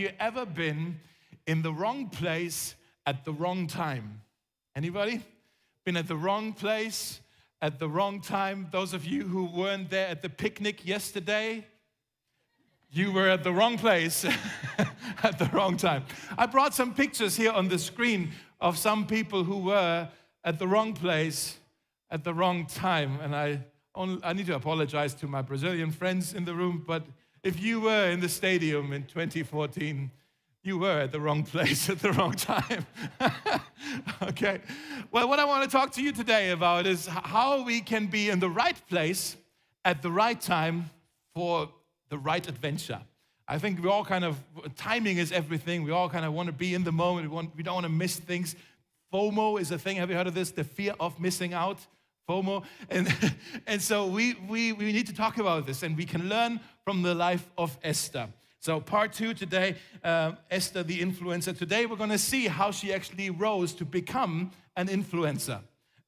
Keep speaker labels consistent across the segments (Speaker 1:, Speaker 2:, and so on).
Speaker 1: you ever been in the wrong place at the wrong time? Anybody? Been at the wrong place at the wrong time? Those of you who weren't there at the picnic yesterday, you were at the wrong place at the wrong time. I brought some pictures here on the screen of some people who were at the wrong place at the wrong time. And I, only, I need to apologize to my Brazilian friends in the room, but if you were in the stadium in 2014, you were at the wrong place at the wrong time. okay. Well, what I want to talk to you today about is how we can be in the right place at the right time for the right adventure. I think we all kind of, timing is everything. We all kind of want to be in the moment. We, want, we don't want to miss things. FOMO is a thing. Have you heard of this? The fear of missing out. FOMO. And, and so we, we, we need to talk about this and we can learn from the life of Esther. So, part two today, uh, Esther the influencer. Today, we're going to see how she actually rose to become an influencer.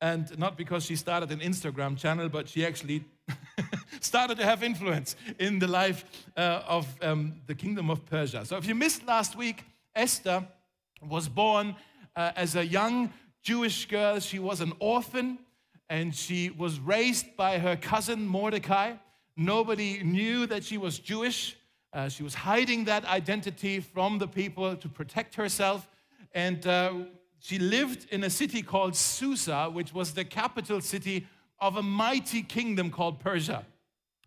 Speaker 1: And not because she started an Instagram channel, but she actually started to have influence in the life uh, of um, the kingdom of Persia. So, if you missed last week, Esther was born uh, as a young Jewish girl. She was an orphan and she was raised by her cousin Mordecai. Nobody knew that she was Jewish. Uh, she was hiding that identity from the people to protect herself. And uh, she lived in a city called Susa, which was the capital city of a mighty kingdom called Persia,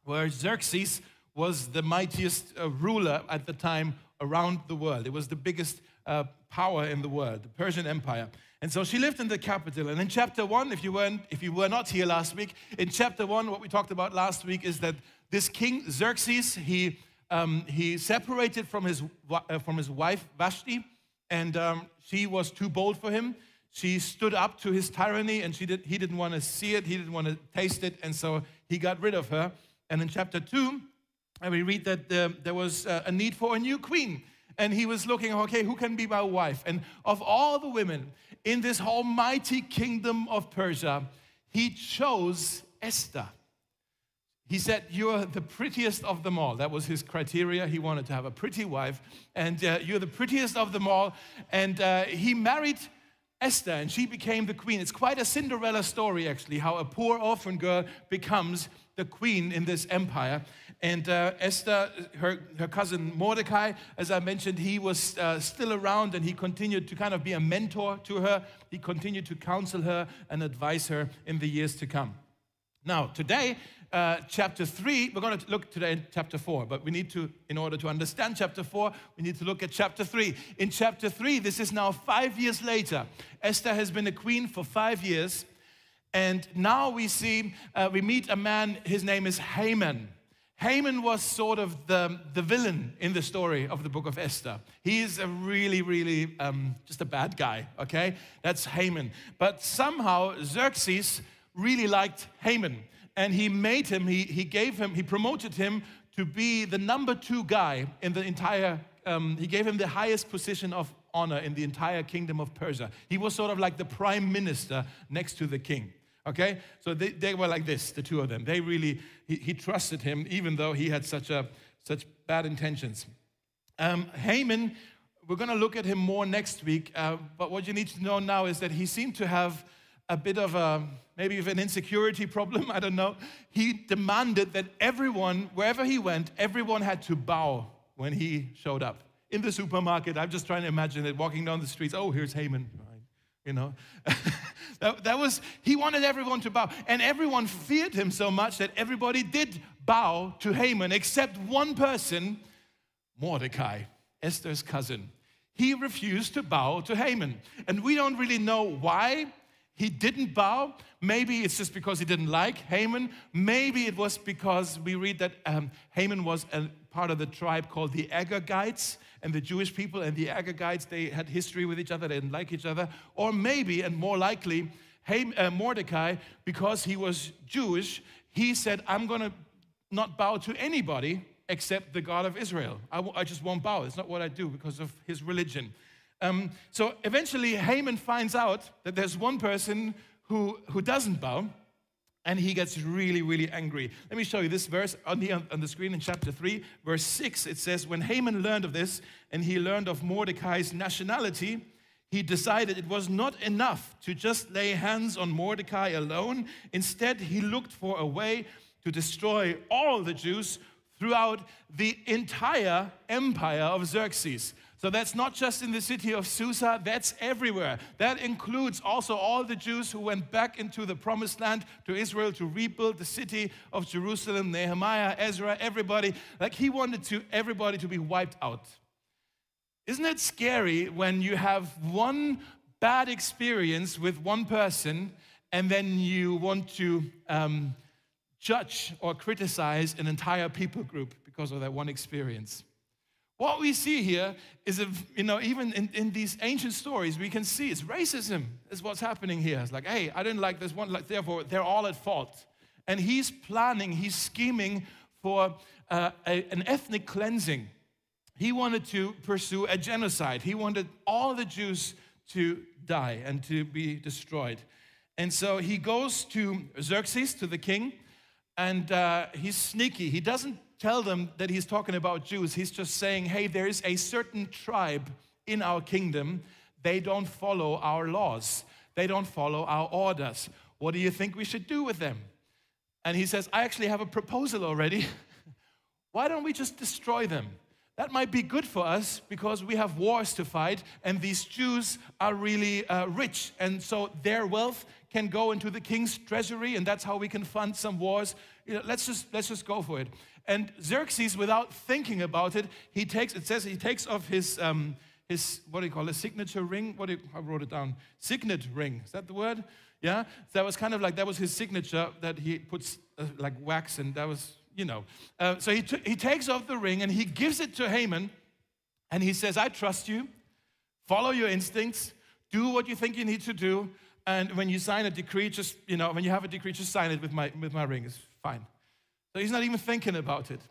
Speaker 1: where Xerxes was the mightiest uh, ruler at the time around the world. It was the biggest uh, power in the world, the Persian Empire. And so she lived in the capital. And in chapter one, if you weren't, if you were not here last week, in chapter one, what we talked about last week is that this king Xerxes, he um, he separated from his uh, from his wife Vashti, and um, she was too bold for him. She stood up to his tyranny, and she did, he didn't want to see it, he didn't want to taste it, and so he got rid of her. And in chapter two, we read that uh, there was uh, a need for a new queen and he was looking, okay, who can be my wife? And of all the women in this almighty kingdom of Persia, he chose Esther. He said, You're the prettiest of them all. That was his criteria. He wanted to have a pretty wife, and uh, you're the prettiest of them all. And uh, he married Esther, and she became the queen. It's quite a Cinderella story, actually, how a poor orphan girl becomes the queen in this empire. And uh, Esther, her, her cousin Mordecai, as I mentioned, he was uh, still around and he continued to kind of be a mentor to her. He continued to counsel her and advise her in the years to come. Now, today, uh, chapter 3, we're going to look today in chapter 4, but we need to, in order to understand chapter 4, we need to look at chapter 3. In chapter 3, this is now five years later. Esther has been a queen for five years. And now we see, uh, we meet a man, his name is Haman. Haman was sort of the, the villain in the story of the book of Esther. He is a really, really um, just a bad guy, okay? That's Haman. But somehow Xerxes really liked Haman and he made him, he, he gave him, he promoted him to be the number two guy in the entire, um, he gave him the highest position of honor in the entire kingdom of Persia. He was sort of like the prime minister next to the king. Okay? So they, they were like this, the two of them. They really, he, he trusted him, even though he had such, a, such bad intentions. Um, Haman, we're going to look at him more next week, uh, but what you need to know now is that he seemed to have a bit of a, maybe of an insecurity problem, I don't know. He demanded that everyone, wherever he went, everyone had to bow when he showed up. In the supermarket, I'm just trying to imagine it, walking down the streets, oh, here's Haman, you know. that, that was, he wanted everyone to bow. And everyone feared him so much that everybody did bow to Haman, except one person, Mordecai, Esther's cousin. He refused to bow to Haman. And we don't really know why he didn't bow. Maybe it's just because he didn't like Haman. Maybe it was because we read that um, Haman was a part of the tribe called the Agagites, and the Jewish people and the Agagites, they had history with each other, they didn't like each other. Or maybe, and more likely, uh, Mordecai, because he was Jewish, he said, I'm going to not bow to anybody except the God of Israel. I just won't bow. It's not what I do because of his religion. Um, so eventually, Haman finds out that there's one person who, who doesn't bow, and he gets really, really angry. Let me show you this verse on the, on the screen in chapter 3, verse 6. It says, When Haman learned of this and he learned of Mordecai's nationality, he decided it was not enough to just lay hands on Mordecai alone. Instead, he looked for a way to destroy all the Jews throughout the entire empire of Xerxes. So that's not just in the city of Susa, that's everywhere. That includes also all the Jews who went back into the promised land to Israel to rebuild the city of Jerusalem, Nehemiah, Ezra, everybody. Like he wanted to everybody to be wiped out. Isn't it scary when you have one bad experience with one person and then you want to um, judge or criticize an entire people group because of that one experience? What we see here is, if, you know, even in, in these ancient stories, we can see it's racism is what's happening here. It's like, hey, I didn't like this one, like, therefore they're all at fault. And he's planning, he's scheming for uh, a, an ethnic cleansing. He wanted to pursue a genocide. He wanted all the Jews to die and to be destroyed. And so he goes to Xerxes, to the king, and uh, he's sneaky. He doesn't tell them that he's talking about Jews. He's just saying, hey, there is a certain tribe in our kingdom. They don't follow our laws, they don't follow our orders. What do you think we should do with them? And he says, I actually have a proposal already. Why don't we just destroy them? That might be good for us because we have wars to fight, and these Jews are really uh, rich, and so their wealth can go into the king's treasury, and that's how we can fund some wars. You know, let's just let's just go for it. And Xerxes, without thinking about it, he takes, it says he takes off his, um, his what do you call it, signature ring? What do you, I wrote it down. Signet ring. Is that the word? Yeah? That was kind of like, that was his signature that he puts uh, like wax and that was, you know. Uh, so he, t- he takes off the ring and he gives it to Haman and he says, I trust you. Follow your instincts. Do what you think you need to do. And when you sign a decree, just, you know, when you have a decree, just sign it with my, with my ring. It's fine. So he's not even thinking about it.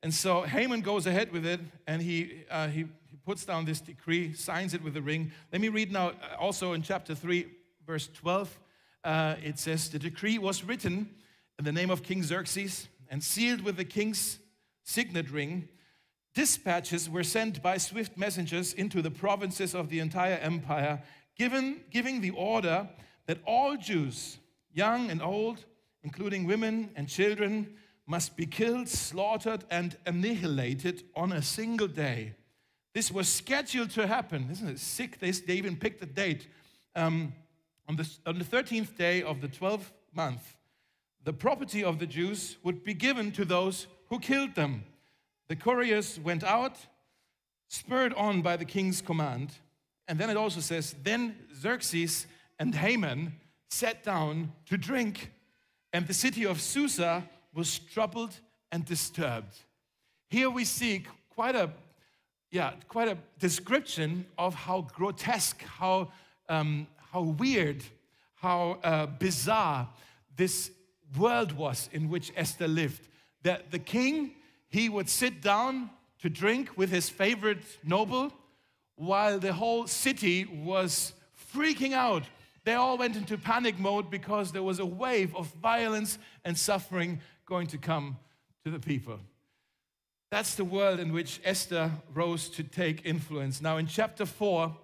Speaker 1: And so Haman goes ahead with it and he, uh, he, he, puts down this decree, signs it with a ring. Let me read now, uh, also in chapter 3, verse 12. Uh, it says, The decree was written in the name of King Xerxes and sealed with the king's signet ring. Dispatches were sent by swift messengers into the provinces of the entire empire, given, giving the order that all Jews, young and old, including women and children, must be killed, slaughtered, and annihilated on a single day. This was scheduled to happen. Isn't it sick? They, they even picked the date. Um, on, the, on the 13th day of the 12th month, the property of the Jews would be given to those who killed them. The couriers went out, spurred on by the king's command. And then it also says, Then Xerxes and Haman sat down to drink, and the city of Susa was troubled and disturbed. Here we see quite a, yeah, quite a description of how grotesque, how, um, how weird, how uh, bizarre this world was in which Esther lived. That the king, he would sit down to drink with his favorite noble while the whole city was freaking out. They all went into panic mode because there was a wave of violence and suffering going to come to the people. That's the world in which Esther rose to take influence. Now, in chapter 4,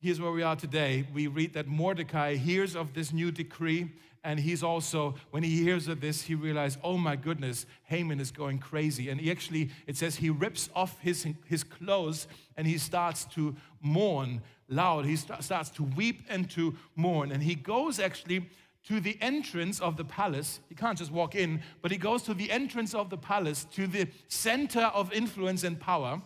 Speaker 1: here's where we are today. We read that Mordecai hears of this new decree, and he's also, when he hears of this, he realizes, oh my goodness, Haman is going crazy. And he actually, it says he rips off his, his clothes and he starts to mourn loud. He st- starts to weep and to mourn. And he goes actually to the entrance of the palace. He can't just walk in, but he goes to the entrance of the palace, to the center of influence and power,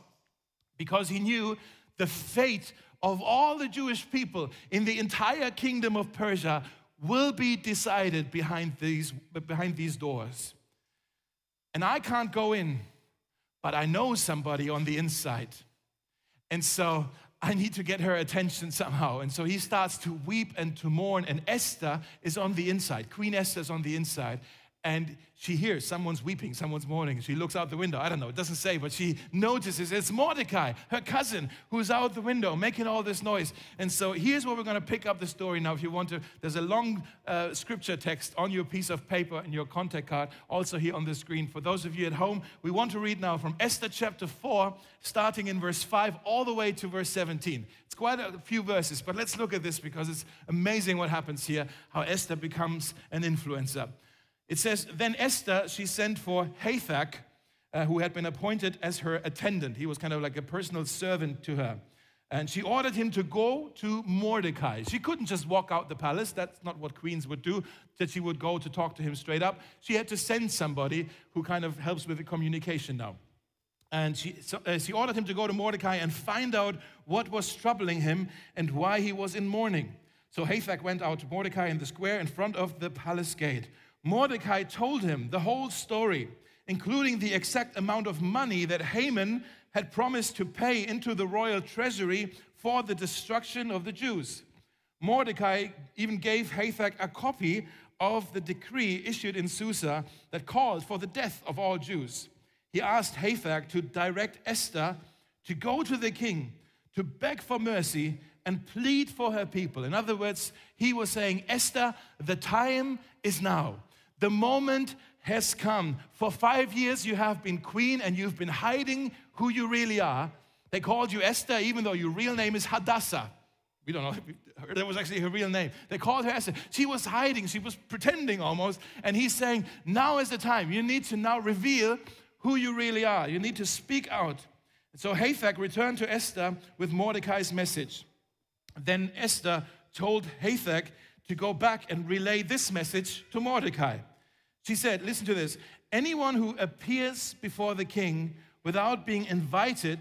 Speaker 1: because he knew the fate of all the Jewish people in the entire kingdom of Persia will be decided behind these, behind these doors. And I can't go in, but I know somebody on the inside. And so I need to get her attention somehow. And so he starts to weep and to mourn. And Esther is on the inside. Queen Esther is on the inside. And she hears someone's weeping, someone's mourning. She looks out the window. I don't know, it doesn't say, but she notices it's Mordecai, her cousin, who's out the window making all this noise. And so here's where we're going to pick up the story now. If you want to, there's a long uh, scripture text on your piece of paper and your contact card, also here on the screen. For those of you at home, we want to read now from Esther chapter 4, starting in verse 5, all the way to verse 17. It's quite a few verses, but let's look at this because it's amazing what happens here, how Esther becomes an influencer. It says, Then Esther, she sent for Hathach, uh, who had been appointed as her attendant. He was kind of like a personal servant to her. And she ordered him to go to Mordecai. She couldn't just walk out the palace. That's not what queens would do, that she would go to talk to him straight up. She had to send somebody who kind of helps with the communication now. And she, so, uh, she ordered him to go to Mordecai and find out what was troubling him and why he was in mourning. So Hathach went out to Mordecai in the square in front of the palace gate. Mordecai told him the whole story, including the exact amount of money that Haman had promised to pay into the royal treasury for the destruction of the Jews. Mordecai even gave Hathach a copy of the decree issued in Susa that called for the death of all Jews. He asked Hathach to direct Esther to go to the king to beg for mercy and plead for her people. In other words, he was saying, Esther, the time is now. The moment has come. For five years, you have been queen and you've been hiding who you really are. They called you Esther, even though your real name is Hadassah. We don't know. That was actually her real name. They called her Esther. She was hiding. She was pretending almost. And he's saying, now is the time. You need to now reveal who you really are. You need to speak out. So Hathach returned to Esther with Mordecai's message. Then Esther told Hathach to go back and relay this message to Mordecai. She said, Listen to this anyone who appears before the king without being invited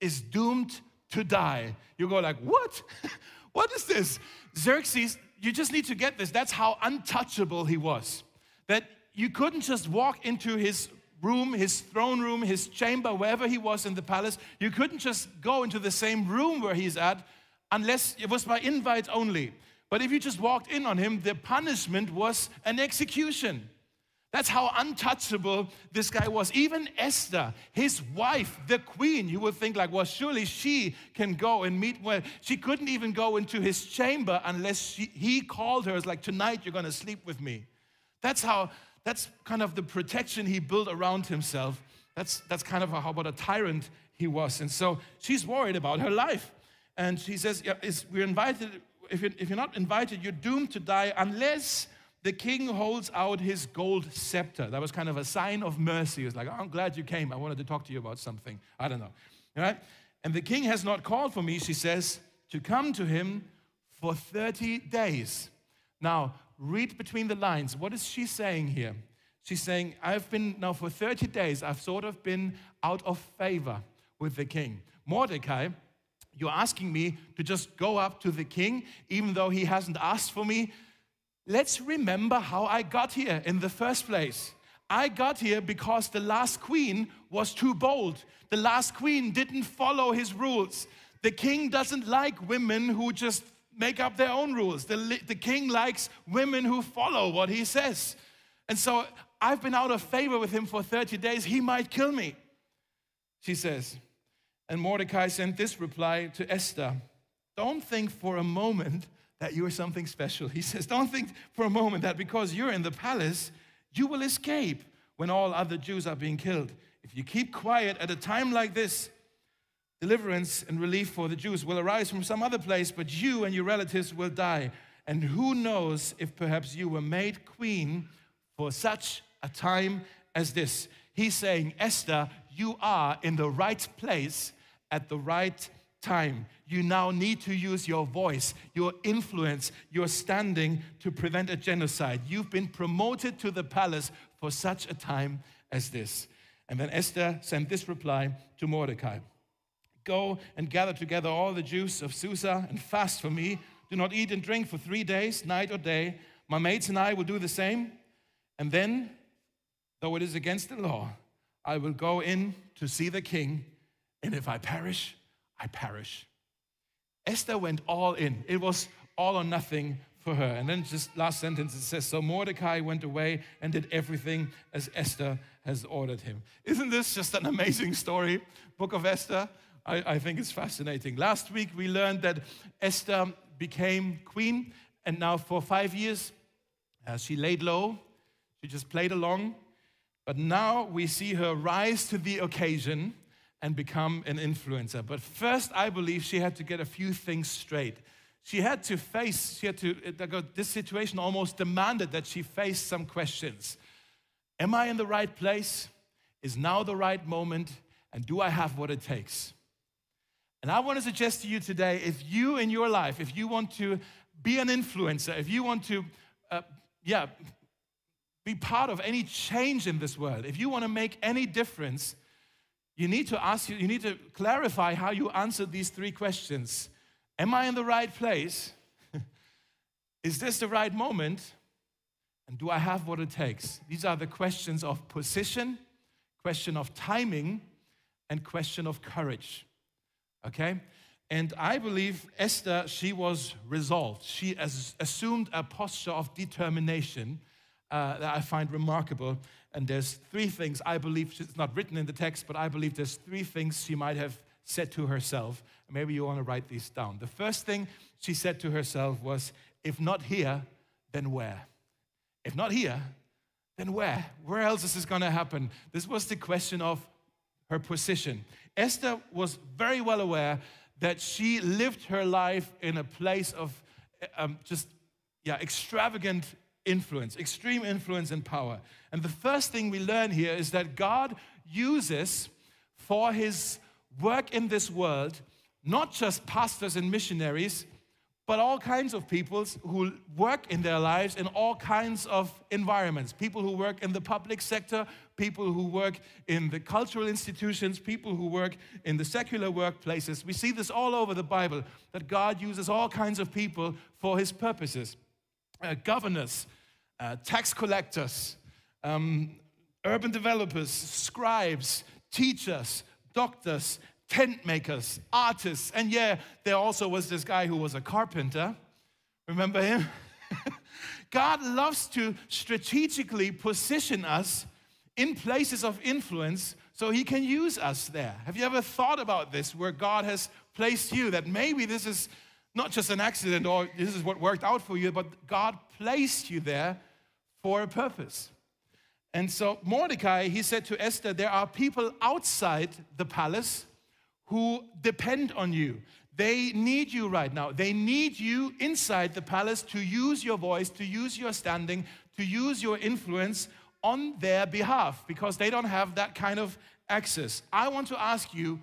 Speaker 1: is doomed to die. You go like, what? what is this? Xerxes, you just need to get this. That's how untouchable he was. That you couldn't just walk into his room, his throne room, his chamber, wherever he was in the palace. You couldn't just go into the same room where he's at unless it was by invite only. But if you just walked in on him, the punishment was an execution. That's how untouchable this guy was. Even Esther, his wife, the queen, you would think like, well, surely she can go and meet well. She couldn't even go into his chamber unless she, he called her. It's like, tonight you're gonna sleep with me. That's how, that's kind of the protection he built around himself. That's, that's kind of how about a tyrant he was. And so she's worried about her life. And she says, yeah, we're invited if you're, if you're not invited, you're doomed to die unless the king holds out his gold scepter. That was kind of a sign of mercy. He was like, oh, I'm glad you came. I wanted to talk to you about something. I don't know. All right? And the king has not called for me, she says, to come to him for 30 days. Now, read between the lines. What is she saying here? She's saying, I've been now for 30 days, I've sort of been out of favor with the king. Mordecai you're asking me to just go up to the king, even though he hasn't asked for me. Let's remember how I got here in the first place. I got here because the last queen was too bold. The last queen didn't follow his rules. The king doesn't like women who just make up their own rules. The, the king likes women who follow what he says. And so I've been out of favor with him for 30 days. He might kill me, she says. And Mordecai sent this reply to Esther Don't think for a moment that you are something special. He says, Don't think for a moment that because you're in the palace, you will escape when all other Jews are being killed. If you keep quiet at a time like this, deliverance and relief for the Jews will arise from some other place, but you and your relatives will die. And who knows if perhaps you were made queen for such a time as this? He's saying, Esther, you are in the right place at the right time. You now need to use your voice, your influence, your standing to prevent a genocide. You've been promoted to the palace for such a time as this. And then Esther sent this reply to Mordecai Go and gather together all the Jews of Susa and fast for me. Do not eat and drink for three days, night or day. My maids and I will do the same. And then, though it is against the law, I will go in to see the king and if I perish, I perish. Esther went all in. It was all or nothing for her. And then just last sentence it says, So Mordecai went away and did everything as Esther has ordered him. Isn't this just an amazing story? Book of Esther. I, I think it's fascinating. Last week we learned that Esther became queen, and now for five years uh, she laid low, she just played along. But now we see her rise to the occasion and become an influencer. But first, I believe she had to get a few things straight. She had to face, she had to, this situation almost demanded that she face some questions. Am I in the right place? Is now the right moment? And do I have what it takes? And I want to suggest to you today if you in your life, if you want to be an influencer, if you want to, uh, yeah, be part of any change in this world, if you want to make any difference, you need to ask, you need to clarify how you answer these three questions. Am I in the right place? Is this the right moment? And do I have what it takes? These are the questions of position, question of timing, and question of courage okay? And I believe Esther, she was resolved. She assumed a posture of determination uh, that I find remarkable. And there's three things I believe, it's not written in the text, but I believe there's three things she might have said to herself. Maybe you want to write these down. The first thing she said to herself was, if not here, then where? If not here, then where? Where else is this going to happen? This was the question of her position. Esther was very well aware that she lived her life in a place of um, just, yeah, extravagant influence, extreme influence and power. And the first thing we learn here is that God uses for his work in this world not just pastors and missionaries, but all kinds of people who work in their lives in all kinds of environments. People who work in the public sector, people who work in the cultural institutions, people who work in the secular workplaces. We see this all over the Bible that God uses all kinds of people for his purposes uh, governors, uh, tax collectors, um, urban developers, scribes, teachers, doctors, tent makers, artists, and yeah, there also was this guy who was a carpenter. Remember him? God loves to strategically position us in places of influence so he can use us there. Have you ever thought about this where God has placed you that maybe this is not just an accident or this is what worked out for you, but God placed you there for a purpose. And so Mordecai, he said to Esther, there are people outside the palace who depend on you. They need you right now. They need you inside the palace to use your voice, to use your standing, to use your influence on their behalf because they don't have that kind of access. I want to ask you,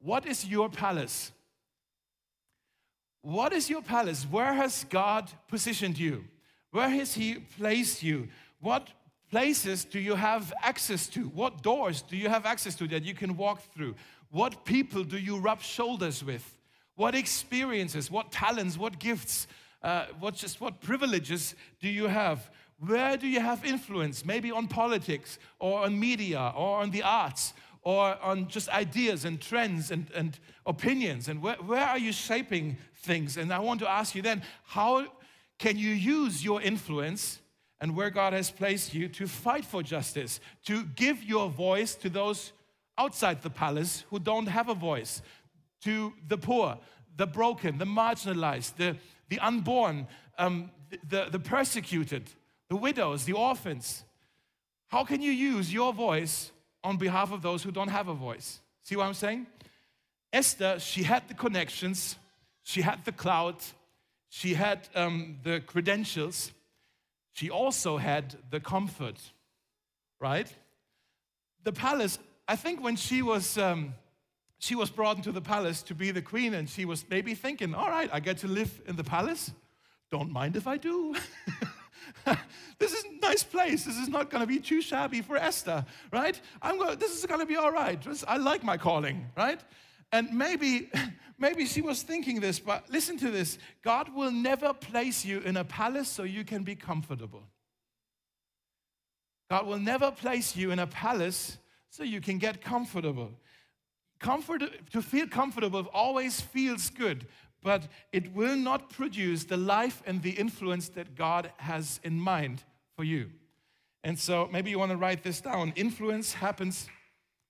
Speaker 1: what is your palace? What is your palace? Where has God positioned you? Where has He placed you? What places do you have access to? What doors do you have access to that you can walk through? What people do you rub shoulders with? What experiences, what talents, what gifts, uh, what just what privileges do you have? Where do you have influence? Maybe on politics or on media or on the arts or on just ideas and trends and, and opinions. And where, where are you shaping things? And I want to ask you then, how can you use your influence and where God has placed you to fight for justice, to give your voice to those outside the palace who don't have a voice, to the poor, the broken, the marginalized, the, the unborn, um, the, the persecuted, the widows, the orphans. How can you use your voice on behalf of those who don't have a voice? See what I'm saying? Esther, she had the connections, she had the clout, she had um, the credentials, she also had the comfort, right? The palace I think when she was, um, she was brought into the palace to be the queen, and she was maybe thinking, all right, I get to live in the palace. Don't mind if I do. this is a nice place. This is not going to be too shabby for Esther, right? I'm going, this is going to be all right. I like my calling, right? And maybe, maybe she was thinking this, but listen to this God will never place you in a palace so you can be comfortable. God will never place you in a palace so you can get comfortable. Comfort, to feel comfortable always feels good, but it will not produce the life and the influence that God has in mind for you. And so maybe you want to write this down. Influence happens.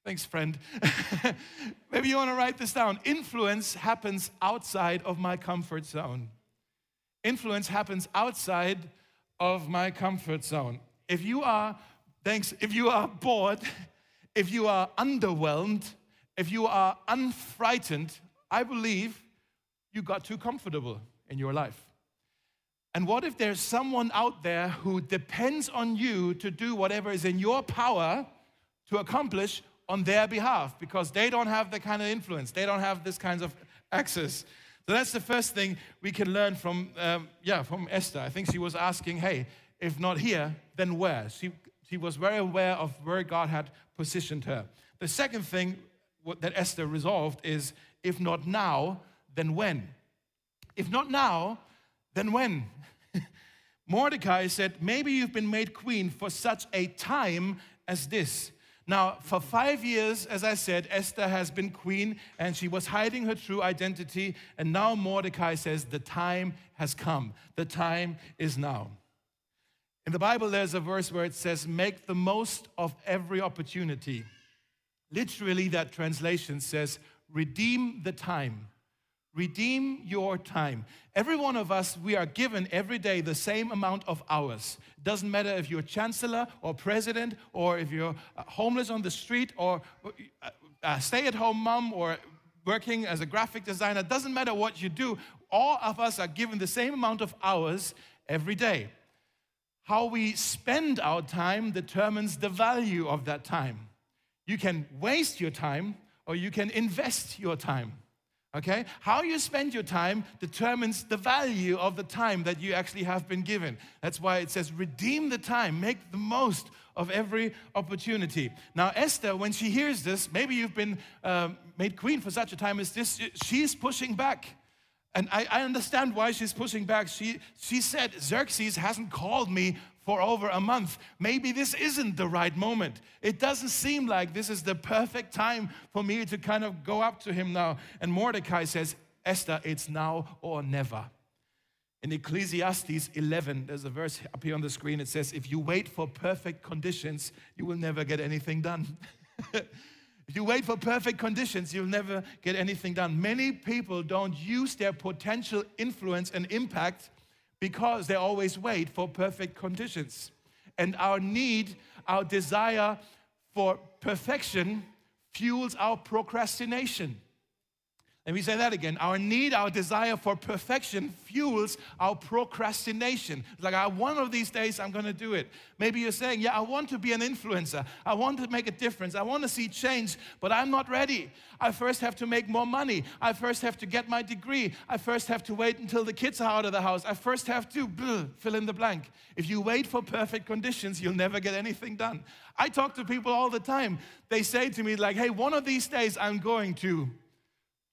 Speaker 1: Thanks, friend. maybe you want to write this down. Influence happens outside of my comfort zone. Influence happens outside of my comfort zone. If you are, thanks, if you are bored, if you are underwhelmed, if you are unfrightened, I believe you got too comfortable in your life. And what if there's someone out there who depends on you to do whatever is in your power to accomplish on their behalf because they don't have the kind of influence, they don't have this kind of access. So that's the first thing we can learn from, um, yeah, from Esther. I think she was asking, hey, if not here, then where? She, she was very aware of where God had positioned her. The second thing that Esther resolved is, if not now, then when? If not now, then when? Mordecai said, Maybe you've been made queen for such a time as this. Now, for five years, as I said, Esther has been queen and she was hiding her true identity. And now Mordecai says, The time has come. The time is now. In the Bible, there's a verse where it says, Make the most of every opportunity. Literally, that translation says, Redeem the time. Redeem your time. Every one of us, we are given every day the same amount of hours. Doesn't matter if you're chancellor or president or if you're uh, homeless on the street or uh, a stay at home mom or working as a graphic designer. Doesn't matter what you do. All of us are given the same amount of hours every day. How we spend our time determines the value of that time. You can waste your time or you can invest your time. Okay? How you spend your time determines the value of the time that you actually have been given. That's why it says, redeem the time, make the most of every opportunity. Now, Esther, when she hears this, maybe you've been um, made queen for such a time as this, she's pushing back. And I, I understand why she's pushing back. She, she said, Xerxes hasn't called me for over a month. Maybe this isn't the right moment. It doesn't seem like this is the perfect time for me to kind of go up to him now. And Mordecai says, Esther, it's now or never. In Ecclesiastes 11, there's a verse up here on the screen. It says, If you wait for perfect conditions, you will never get anything done. If you wait for perfect conditions, you'll never get anything done. Many people don't use their potential influence and impact because they always wait for perfect conditions. And our need, our desire for perfection fuels our procrastination. Let me say that again. Our need, our desire for perfection fuels our procrastination. It's like, I, one of these days I'm going to do it. Maybe you're saying, Yeah, I want to be an influencer. I want to make a difference. I want to see change, but I'm not ready. I first have to make more money. I first have to get my degree. I first have to wait until the kids are out of the house. I first have to fill in the blank. If you wait for perfect conditions, you'll never get anything done. I talk to people all the time. They say to me, like, Hey, one of these days I'm going to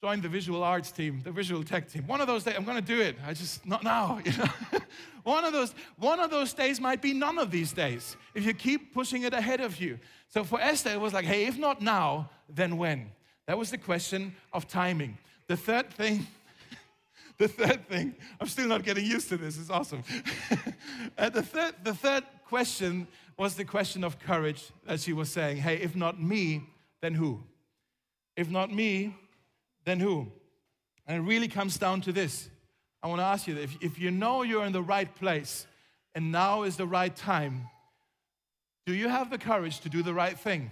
Speaker 1: join the visual arts team, the visual tech team. One of those days, I'm going to do it. I just not now. You know, one of those one of those days might be none of these days if you keep pushing it ahead of you. So for Esther, it was like, hey, if not now, then when? That was the question of timing. The third thing. The third thing, I'm still not getting used to this, it's awesome. uh, the, third, the third question was the question of courage that she was saying, hey, if not me, then who? If not me, then who? And it really comes down to this. I want to ask you if, if you know you're in the right place and now is the right time, do you have the courage to do the right thing?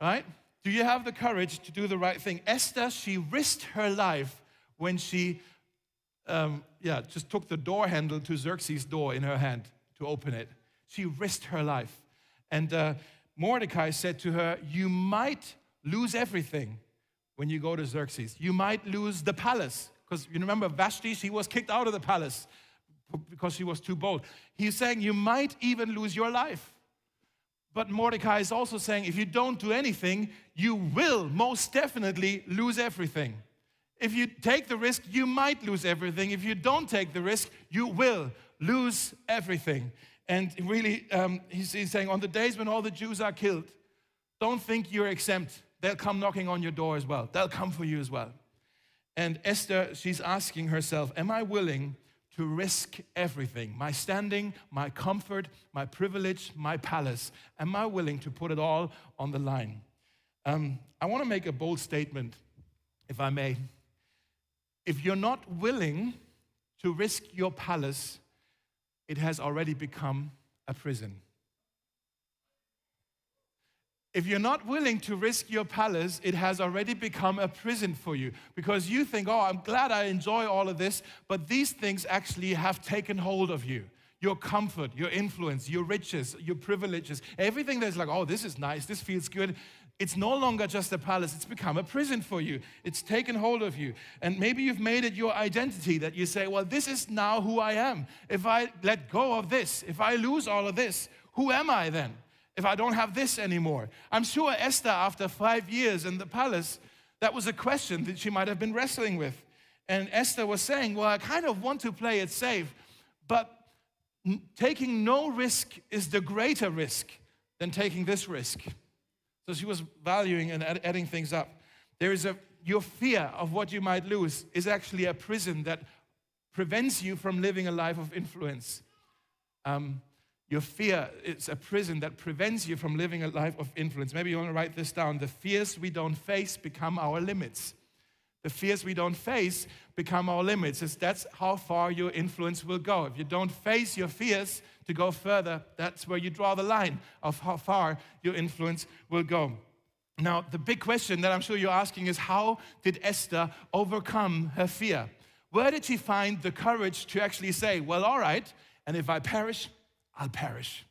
Speaker 1: Right? Do you have the courage to do the right thing? Esther, she risked her life when she, um, yeah, just took the door handle to Xerxes' door in her hand to open it. She risked her life. And uh, Mordecai said to her, You might lose everything, when you go to Xerxes. You might lose the palace, because you remember Vashti, she was kicked out of the palace because she was too bold. He's saying you might even lose your life. But Mordecai is also saying if you don't do anything, you will most definitely lose everything. If you take the risk, you might lose everything. If you don't take the risk, you will lose everything. And really, um, he's, he's saying, on the days when all the Jews are killed, don't think you're exempt they'll come knocking on your door as well. They'll come for you as well. And Esther, she's asking herself, Am I willing to risk everything my standing, my comfort, my privilege, my palace? Am I willing to put it all on the line? Um, I want to make a bold statement, if I may. If you're not willing to risk your palace, it has already become a prison. If you're not willing to risk your palace, it has already become a prison for you because you think, oh, I'm glad I enjoy all of this, but these things actually have taken hold of you. Your comfort, your influence, your riches, your privileges, everything that's like, oh, this is nice, this feels good. It's no longer just a palace, it's become a prison for you. It's taken hold of you. And maybe you've made it your identity that you say, well, this is now who I am. If I let go of this, if I lose all of this, who am I then? If I don't have this anymore? I'm sure Esther, after five years in the palace, that was a question that she might have been wrestling with. And Esther was saying, Well, I kind of want to play it safe, but taking no risk is the greater risk than taking this risk. So she was valuing and adding things up. There is a, your fear of what you might lose is actually a prison that prevents you from living a life of influence. Um, your fear is a prison that prevents you from living a life of influence. Maybe you want to write this down. The fears we don't face become our limits. The fears we don't face become our limits. It's, that's how far your influence will go. If you don't face your fears to go further, that's where you draw the line of how far your influence will go. Now, the big question that I'm sure you're asking is how did Esther overcome her fear? Where did she find the courage to actually say, well, all right, and if I perish, I'll perish.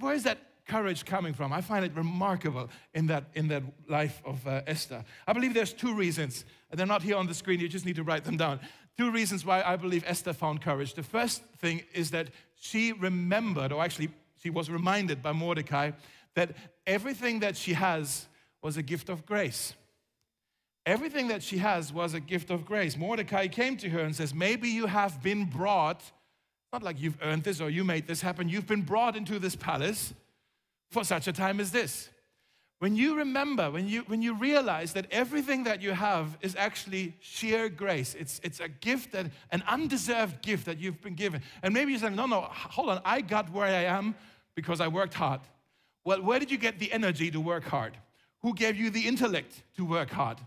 Speaker 1: Where, is that courage coming from? I find it remarkable in that, in that life of uh, Esther. I believe there's two reasons. And they're not here on the screen, you just need to write them down. Two reasons why I believe Esther found courage. The first thing is that she remembered, or actually, she was reminded by Mordecai, that everything that she has was a gift of grace. Everything that she has was a gift of grace. Mordecai came to her and says, Maybe you have been brought not like you've earned this or you made this happen. You've been brought into this palace for such a time as this. When you remember, when you, when you realize that everything that you have is actually sheer grace, it's, it's a gift, that, an undeserved gift that you've been given. And maybe you say, no, no, hold on, I got where I am because I worked hard. Well, where did you get the energy to work hard? Who gave you the intellect to work hard?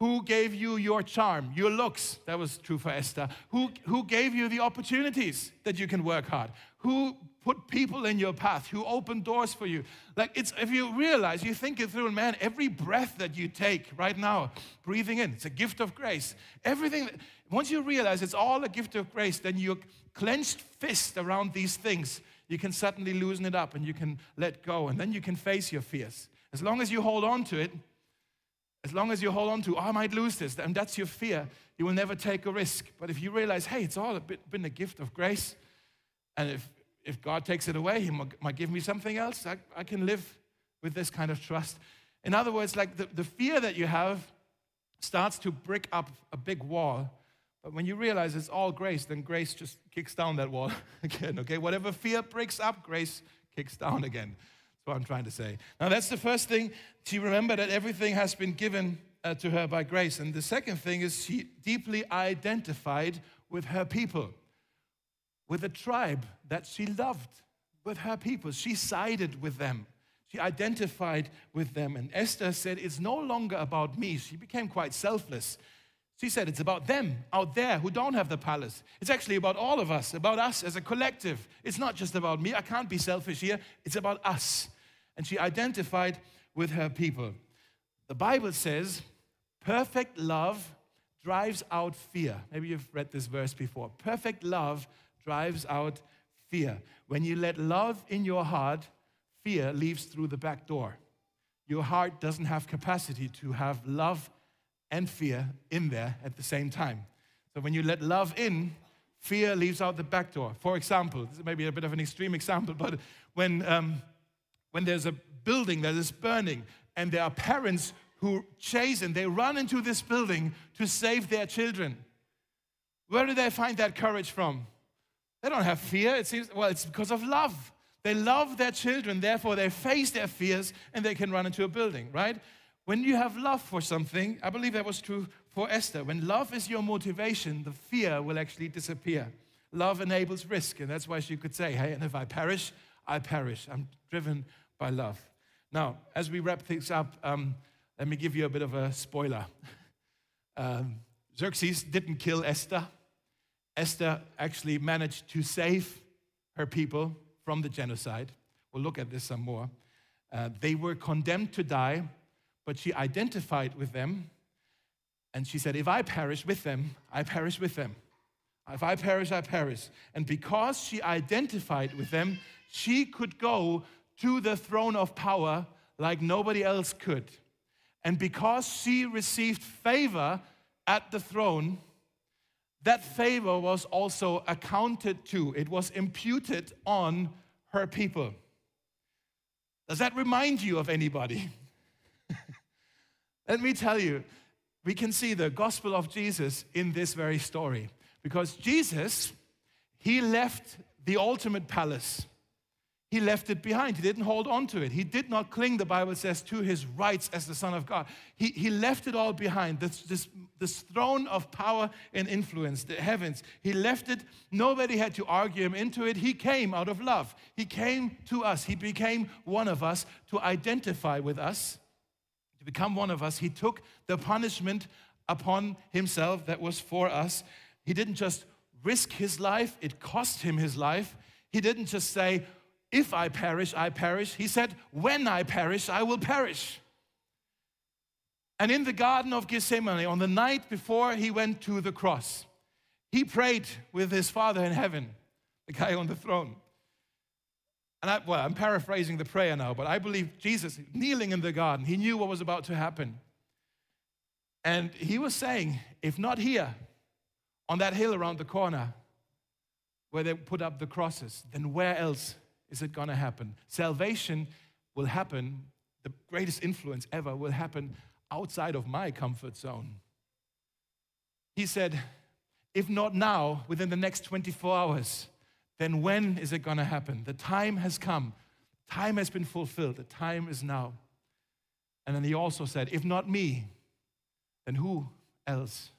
Speaker 1: Who gave you your charm, your looks? That was true for Esther. Who, who gave you the opportunities that you can work hard? Who put people in your path? Who opened doors for you? Like, it's if you realize, you think it through, man, every breath that you take right now, breathing in, it's a gift of grace. Everything, once you realize it's all a gift of grace, then your clenched fist around these things, you can suddenly loosen it up and you can let go, and then you can face your fears. As long as you hold on to it, as long as you hold on to, oh, I might lose this, and that's your fear, you will never take a risk. But if you realize, hey, it's all bit, been a gift of grace, and if, if God takes it away, He might give me something else, I, I can live with this kind of trust. In other words, like the, the fear that you have starts to brick up a big wall. But when you realize it's all grace, then grace just kicks down that wall again, okay? Whatever fear breaks up, grace kicks down again what I'm trying to say. Now, that's the first thing. She remembered that everything has been given uh, to her by grace. And the second thing is she deeply identified with her people, with the tribe that she loved, with her people. She sided with them. She identified with them. And Esther said, It's no longer about me. She became quite selfless. She said, It's about them out there who don't have the palace. It's actually about all of us, about us as a collective. It's not just about me. I can't be selfish here. It's about us and she identified with her people. The Bible says, perfect love drives out fear. Maybe you've read this verse before. Perfect love drives out fear. When you let love in your heart, fear leaves through the back door. Your heart doesn't have capacity to have love and fear in there at the same time. So when you let love in, fear leaves out the back door. For example, this may be a bit of an extreme example, but when um, when there's a building that is burning and there are parents who chase and they run into this building to save their children. Where do they find that courage from? They don't have fear. It seems, well, it's because of love. They love their children, therefore, they face their fears and they can run into a building, right? When you have love for something, I believe that was true for Esther. When love is your motivation, the fear will actually disappear. Love enables risk, and that's why she could say, Hey, and if I perish, I perish. I'm driven by love. Now, as we wrap things up, um, let me give you a bit of a spoiler. Um, Xerxes didn't kill Esther. Esther actually managed to save her people from the genocide. We'll look at this some more. Uh, they were condemned to die, but she identified with them. And she said, If I perish with them, I perish with them. If I perish, I perish. And because she identified with them, she could go to the throne of power like nobody else could. And because she received favor at the throne, that favor was also accounted to, it was imputed on her people. Does that remind you of anybody? Let me tell you, we can see the gospel of Jesus in this very story because Jesus, he left the ultimate palace he left it behind. He didn't hold on to it. He did not cling, the Bible says, to his rights as the Son of God. He, he left it all behind. This, this, this throne of power and influence, the heavens. He left it. Nobody had to argue him into it. He came out of love. He came to us. He became one of us to identify with us, to become one of us. He took the punishment upon himself that was for us. He didn't just risk his life, it cost him his life. He didn't just say, if I perish, I perish. He said, When I perish, I will perish. And in the Garden of Gethsemane, on the night before he went to the cross, he prayed with his Father in heaven, the guy on the throne. And I, well, I'm paraphrasing the prayer now, but I believe Jesus, kneeling in the garden, he knew what was about to happen. And he was saying, if not here, on that hill around the corner where they put up the crosses, then where else is it going to happen? Salvation will happen, the greatest influence ever will happen outside of my comfort zone. He said, if not now, within the next 24 hours, then when is it going to happen? The time has come. Time has been fulfilled. The time is now. And then he also said, if not me, then who else?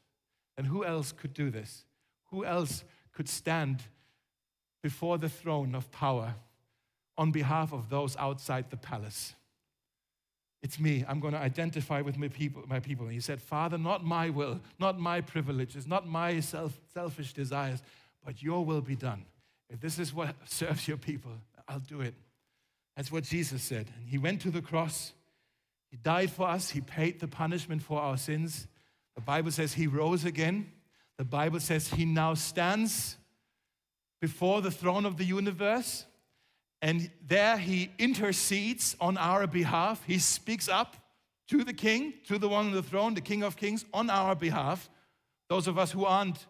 Speaker 1: And who else could do this? Who else could stand before the throne of power on behalf of those outside the palace. It's me. I'm going to identify with my people. My people. And he said, Father, not my will, not my privileges, not my self, selfish desires, but your will be done. If this is what serves your people, I'll do it. That's what Jesus said. And he went to the cross. He died for us. He paid the punishment for our sins. The Bible says he rose again. The Bible says he now stands before the throne of the universe. And there he intercedes on our behalf. He speaks up to the king, to the one on the throne, the king of kings, on our behalf. Those of us who aren't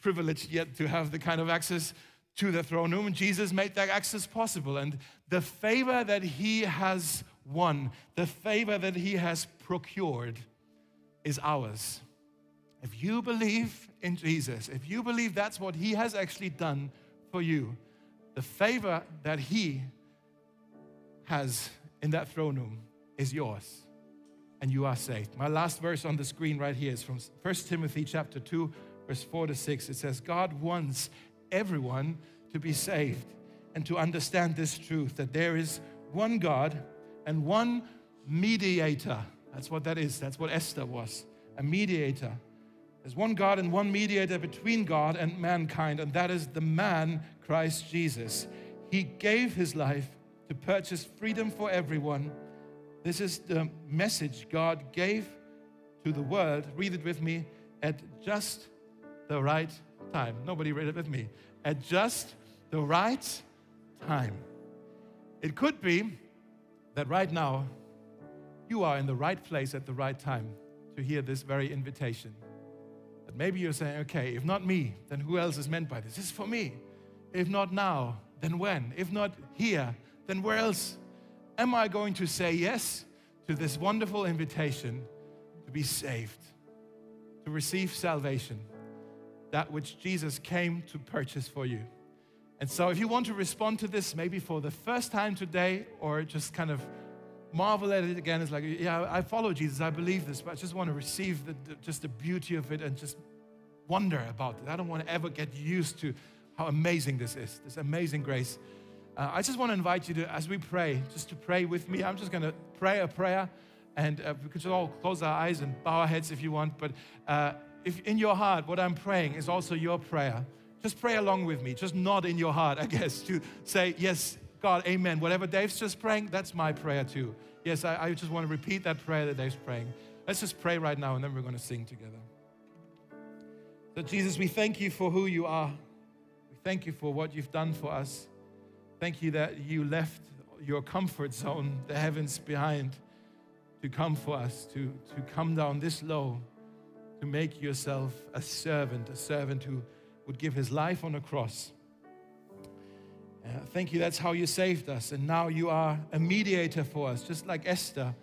Speaker 1: privileged yet to have the kind of access to the throne room, Jesus made that access possible. And the favor that he has won, the favor that he has procured, is ours. If you believe in Jesus, if you believe that's what he has actually done for you, the favor that He has in that throne room is yours, and you are saved. My last verse on the screen right here is from 1 Timothy chapter 2, verse 4 to 6. It says, God wants everyone to be saved and to understand this truth that there is one God and one mediator. That's what that is. That's what Esther was a mediator there's one God and one mediator between God and mankind, and that is the man, Christ Jesus. He gave his life to purchase freedom for everyone. This is the message God gave to the world. Read it with me at just the right time. Nobody read it with me. At just the right time. It could be that right now you are in the right place at the right time to hear this very invitation. But maybe you're saying, okay, if not me, then who else is meant by this? This is for me. If not now, then when? If not here, then where else am I going to say yes to this wonderful invitation to be saved, to receive salvation, that which Jesus came to purchase for you? And so, if you want to respond to this, maybe for the first time today, or just kind of marvel at it again. It's like, yeah, I follow Jesus, I believe this, but I just want to receive the, the, just the beauty of it and just wonder about it. I don't want to ever get used to how amazing this is, this amazing grace. Uh, I just want to invite you to, as we pray, just to pray with me. I'm just going to pray a prayer, and uh, we could all close our eyes and bow our heads if you want. But uh, if in your heart, what I'm praying is also your prayer. Just pray along with me. Just nod in your heart, I guess, to say, Yes, God, amen. Whatever Dave's just praying, that's my prayer too. Yes, I, I just want to repeat that prayer that Dave's praying. Let's just pray right now, and then we're going to sing together. So, Jesus, we thank you for who you are. We thank you for what you've done for us. Thank you that you left your comfort zone, the heavens behind, to come for us, to, to come down this low, to make yourself a servant, a servant who would give his life on a cross uh, thank you, that's how you saved us. And now you are a mediator for us, just like Esther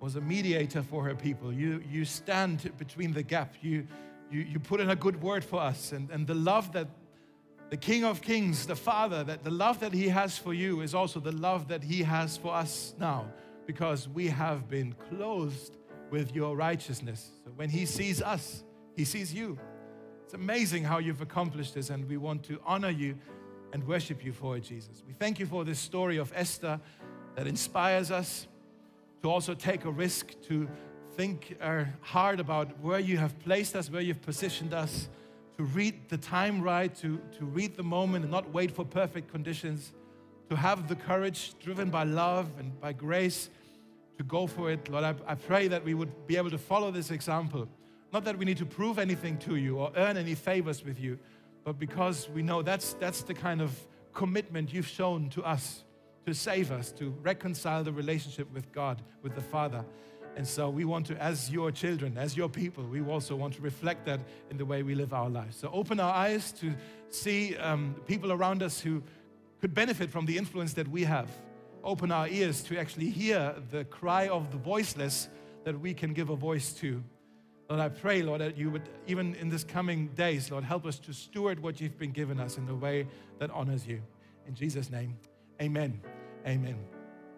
Speaker 1: was a mediator for her people. You, you stand between the gap. You, you, you put in a good word for us. And, and the love that the King of Kings, the Father, that the love that He has for you is also the love that He has for us now, because we have been clothed with your righteousness. So when He sees us, He sees you. It's amazing how you've accomplished this, and we want to honor you and worship you for it, Jesus. We thank you for this story of Esther that inspires us to also take a risk, to think uh, hard about where you have placed us, where you've positioned us, to read the time right, to, to read the moment and not wait for perfect conditions, to have the courage driven by love and by grace to go for it. Lord, I, I pray that we would be able to follow this example. Not that we need to prove anything to you or earn any favors with you, but because we know that's, that's the kind of commitment you've shown to us to save us, to reconcile the relationship with God, with the Father. And so we want to, as your children, as your people, we also want to reflect that in the way we live our lives. So open our eyes to see um, people around us who could benefit from the influence that we have. Open our ears to actually hear the cry of the voiceless that we can give a voice to. Lord, I pray, Lord, that you would, even in this coming days, Lord, help us to steward what you've been given us in the way that honors you. In Jesus' name, amen. Amen.